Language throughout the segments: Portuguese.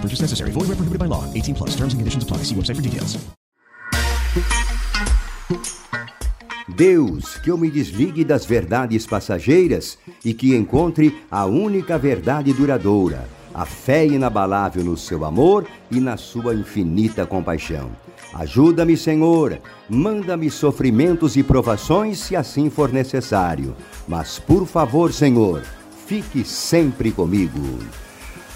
Purchase necessary. Void where prohibited by law. 18 plus. Terms and conditions apply. See website for details. Deus, que eu me desligue das verdades passageiras e que encontre a única verdade duradoura, a fé inabalável no seu amor e na sua infinita compaixão. Ajuda-me, Senhor, manda-me sofrimentos e provações se assim for necessário, mas por favor, Senhor, fique sempre comigo.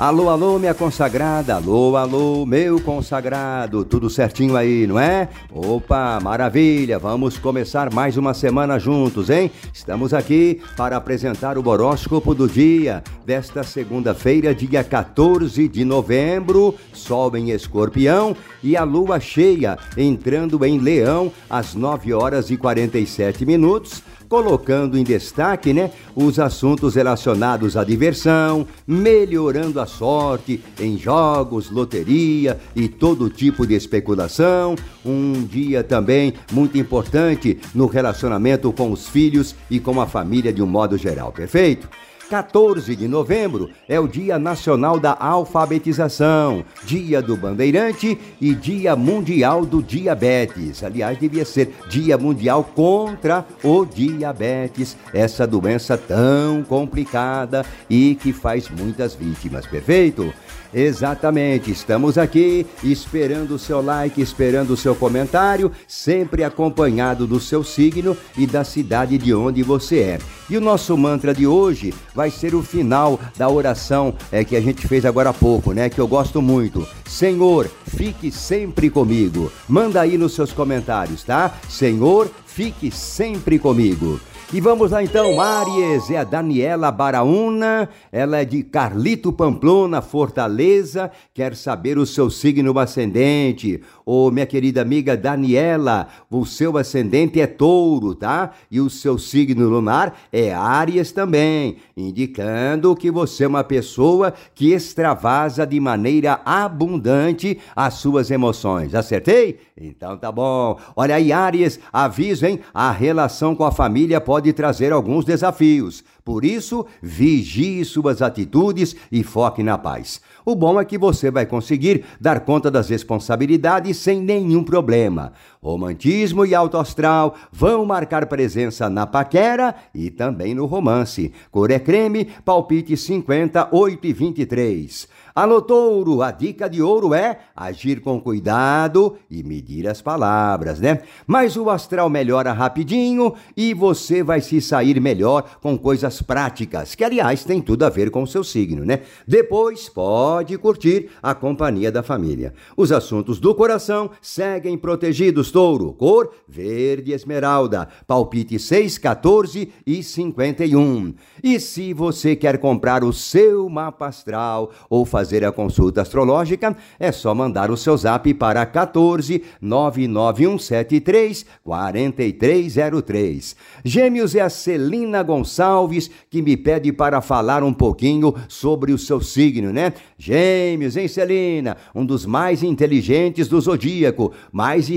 Alô, alô, minha consagrada, alô, alô, meu consagrado, tudo certinho aí, não é? Opa, maravilha, vamos começar mais uma semana juntos, hein? Estamos aqui para apresentar o horóscopo do dia desta segunda-feira, dia 14 de novembro, Sol em Escorpião e a lua cheia entrando em Leão às 9 horas e 47 minutos colocando em destaque né, os assuntos relacionados à diversão, melhorando a sorte em jogos, loteria e todo tipo de especulação. Um dia também muito importante no relacionamento com os filhos e com a família de um modo geral, perfeito? 14 de novembro é o Dia Nacional da Alfabetização, Dia do Bandeirante e Dia Mundial do Diabetes. Aliás, devia ser Dia Mundial contra o Diabetes, essa doença tão complicada e que faz muitas vítimas, perfeito? Exatamente, estamos aqui esperando o seu like, esperando o seu comentário, sempre acompanhado do seu signo e da cidade de onde você é. E o nosso mantra de hoje vai ser o final da oração é, que a gente fez agora há pouco, né? Que eu gosto muito. Senhor, fique sempre comigo. Manda aí nos seus comentários, tá? Senhor, fique sempre comigo. E vamos lá então, Aries, é a Daniela Baraúna, ela é de Carlito Pamplona, Fortaleza, quer saber o seu signo ascendente. Ô, oh, minha querida amiga Daniela, o seu ascendente é touro, tá? E o seu signo lunar é Áries também, indicando que você é uma pessoa que extravasa de maneira abundante as suas emoções. Acertei? Então tá bom. Olha aí, Áries, aviso, hein? A relação com a família pode trazer alguns desafios. Por isso, vigie suas atitudes e foque na paz. O bom é que você vai conseguir dar conta das responsabilidades sem nenhum problema. Romantismo e alto astral vão marcar presença na paquera e também no romance. Cor é creme, palpite 50, 8 e 23. Alô, touro, a dica de ouro é agir com cuidado e medir as palavras, né? Mas o astral melhora rapidinho e você vai se sair melhor com coisas práticas, que aliás tem tudo a ver com o seu signo, né? Depois pode curtir a companhia da família. Os assuntos do coração seguem protegidos, touro. Cor verde esmeralda, palpite 6, 14 e 51. E se você quer comprar o seu mapa astral ou fazer a consulta astrológica, é só mandar o seu zap para 14 99173 4303. Gêmeos é a Celina Gonçalves que me pede para falar um pouquinho sobre o seu signo, né? Gêmeos, hein, Celina? Um dos mais inteligentes do zodíaco, mais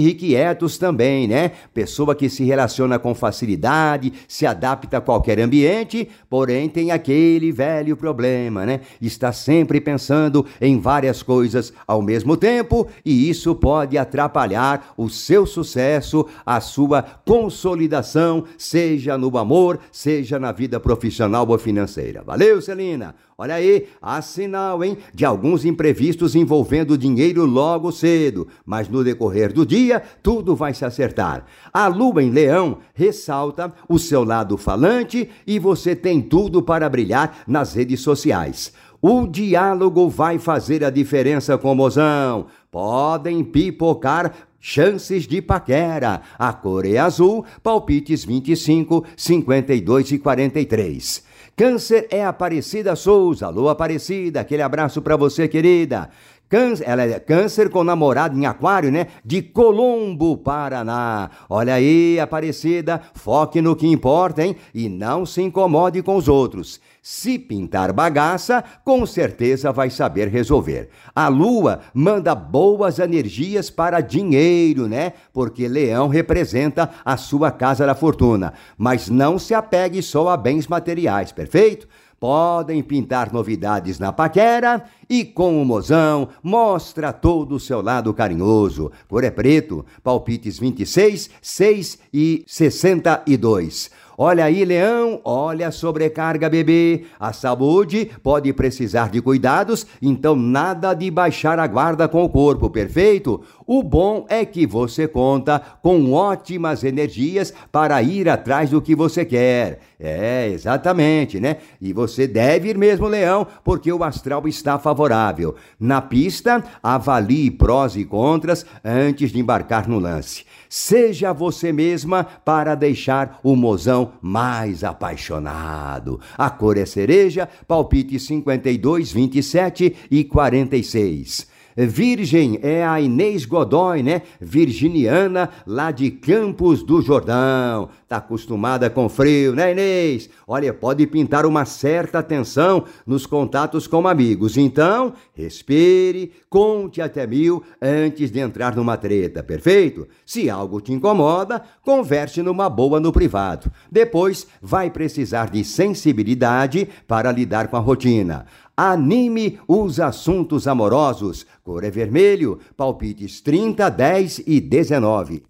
irrequietos também, né? Pessoa que se relaciona com facilidade, se adapta a qualquer ambiente, porém tem aquele velho problema, né? Está sempre pensando em várias coisas ao mesmo tempo e isso pode atrapalhar o seu sucesso, a sua consolidação, seja no amor, seja na vida profissional ou financeira. Valeu, Celina! Olha aí, há sinal, hein, de alguns imprevistos envolvendo dinheiro logo cedo, mas no decorrer do dia tudo vai se acertar. A lua em leão ressalta o seu lado falante e você tem tudo para brilhar nas redes sociais. O diálogo vai fazer a diferença com o mozão. Podem pipocar chances de paquera. A cor é azul, palpites 25, 52 e 43. Câncer é Aparecida Souza. Alô, Aparecida, aquele abraço para você, querida. Câncer, ela é câncer com namorado em aquário, né? De Colombo, Paraná. Olha aí, Aparecida, foque no que importa, hein? E não se incomode com os outros. Se pintar bagaça, com certeza vai saber resolver. A lua manda boas energias para dinheiro, né? Porque leão representa a sua casa da fortuna. Mas não se apegue só a bens materiais, perfeito? Podem pintar novidades na paquera e com o mozão mostra todo o seu lado carinhoso. Cor é preto, palpites 26, 6 e 62. Olha aí, leão, olha a sobrecarga, bebê. A saúde pode precisar de cuidados, então nada de baixar a guarda com o corpo, perfeito? O bom é que você conta com ótimas energias para ir atrás do que você quer. É, exatamente, né? E você deve ir mesmo, leão, porque o astral está favorável. Na pista, avalie prós e contras antes de embarcar no lance. Seja você mesma para deixar o mozão mais apaixonado. A cor é cereja, palpite 52, 27 e 46. Virgem é a Inês Godoy, né? Virginiana, lá de Campos do Jordão. Tá acostumada com frio, né, Inês? Olha, pode pintar uma certa atenção nos contatos com amigos. Então, respire, conte até mil antes de entrar numa treta, perfeito? Se algo te incomoda, converse numa boa no privado. Depois, vai precisar de sensibilidade para lidar com a rotina. Anime os assuntos amorosos. Cor é vermelho, palpites 30, 10 e 19.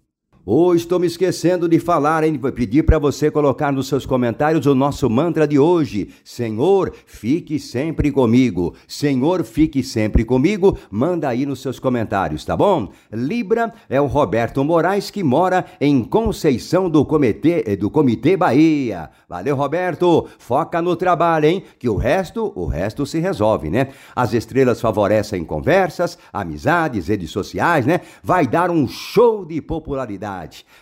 Hoje estou me esquecendo de falar, hein? Vou pedir para você colocar nos seus comentários o nosso mantra de hoje. Senhor, fique sempre comigo. Senhor, fique sempre comigo. Manda aí nos seus comentários, tá bom? Libra é o Roberto Moraes que mora em Conceição do Comitê, eh, do Comitê Bahia. Valeu, Roberto. Foca no trabalho, hein? Que o resto, o resto se resolve, né? As estrelas favorecem conversas, amizades, redes sociais, né? Vai dar um show de popularidade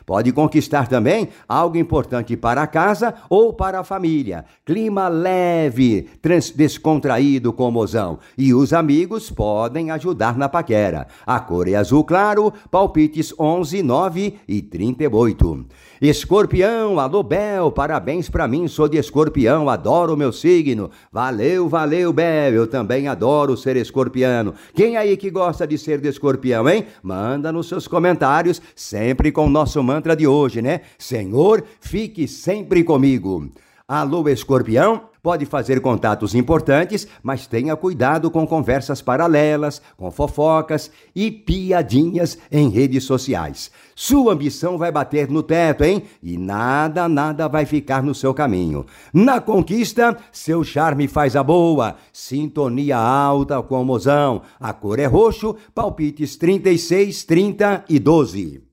Pode conquistar também algo importante para a casa ou para a família. Clima leve, descontraído com o mozão. E os amigos podem ajudar na paquera. A cor é azul claro, palpites 11, 9 e 38. Escorpião, alô Bel, parabéns para mim, sou de escorpião, adoro o meu signo. Valeu, valeu, Bel, eu também adoro ser escorpiano. Quem aí que gosta de ser de escorpião, hein? Manda nos seus comentários, sempre com o nosso mantra de hoje, né? Senhor, fique sempre comigo. Alô, escorpião? Pode fazer contatos importantes, mas tenha cuidado com conversas paralelas, com fofocas e piadinhas em redes sociais. Sua ambição vai bater no teto, hein? E nada, nada vai ficar no seu caminho. Na conquista, seu charme faz a boa. Sintonia alta com o mozão. A cor é roxo, palpites 36, 30 e 12.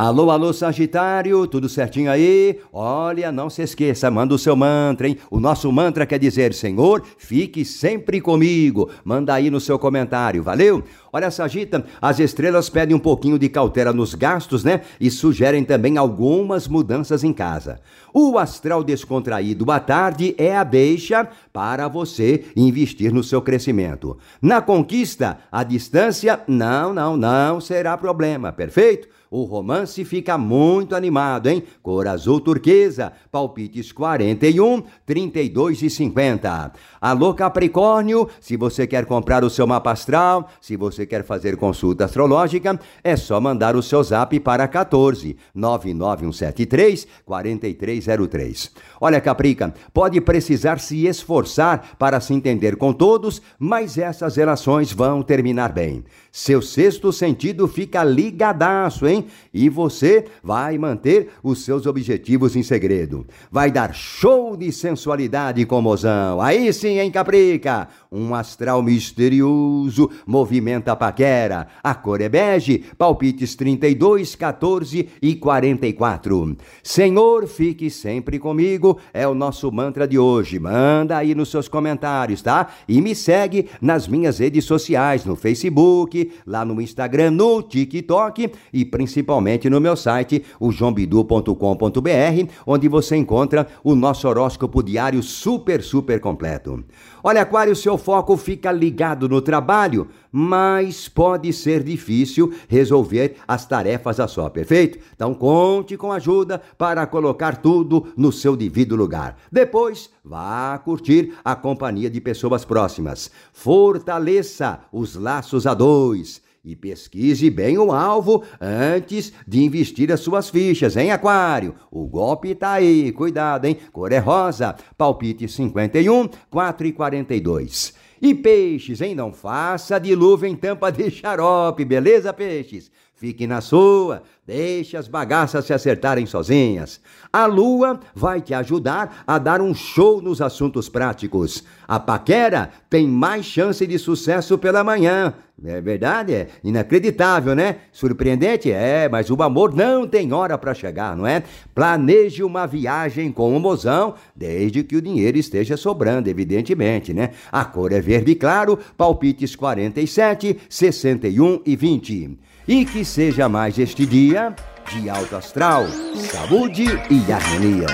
Alô, alô, Sagitário, tudo certinho aí? Olha, não se esqueça, manda o seu mantra, hein? O nosso mantra quer dizer, Senhor, fique sempre comigo. Manda aí no seu comentário, valeu? Olha, Sagita, as estrelas pedem um pouquinho de cautela nos gastos, né? E sugerem também algumas mudanças em casa. O astral descontraído à tarde é a deixa para você investir no seu crescimento. Na conquista, a distância, não, não, não será problema, perfeito? O romance fica muito animado, hein? Cor azul turquesa, palpites 41, 32 e 50. Alô, Capricórnio, se você quer comprar o seu mapa astral, se você você quer fazer consulta astrológica, é só mandar o seu zap para 14 99173 4303. Olha, Caprica, pode precisar se esforçar para se entender com todos, mas essas relações vão terminar bem. Seu sexto sentido fica ligadaço, hein? E você vai manter os seus objetivos em segredo. Vai dar show de sensualidade com mozão. Aí sim, hein, Caprica? Um astral misterioso movimenta a paquera. A cor é bege, palpites 32, 14 e 44. Senhor, fique sempre comigo, é o nosso mantra de hoje. Manda aí nos seus comentários, tá? E me segue nas minhas redes sociais, no Facebook, lá no Instagram, no TikTok e principalmente no meu site, o joãobidu.com.br, onde você encontra o nosso horóscopo diário super, super completo. Olha, Aquário, seu foco fica ligado no trabalho, mas pode ser difícil resolver as tarefas a só, perfeito? Então conte com ajuda para colocar tudo no seu devido lugar. Depois, vá curtir a companhia de pessoas próximas. Fortaleça os laços a dois e pesquise bem o alvo antes de investir as suas fichas, hein, Aquário? O golpe tá aí, cuidado, hein? Cor é rosa, palpite 51, 4 e 42. E peixes, hein? Não faça de luva em tampa de xarope, beleza, peixes? Fique na sua, deixe as bagaças se acertarem sozinhas. A lua vai te ajudar a dar um show nos assuntos práticos. A paquera tem mais chance de sucesso pela manhã. É verdade, é inacreditável, né? Surpreendente? É, mas o amor não tem hora para chegar, não é? Planeje uma viagem com o mozão, desde que o dinheiro esteja sobrando, evidentemente, né? A cor é verde claro, palpites 47, 61 e 20. E que seja mais este dia de alto astral, saúde e harmonia.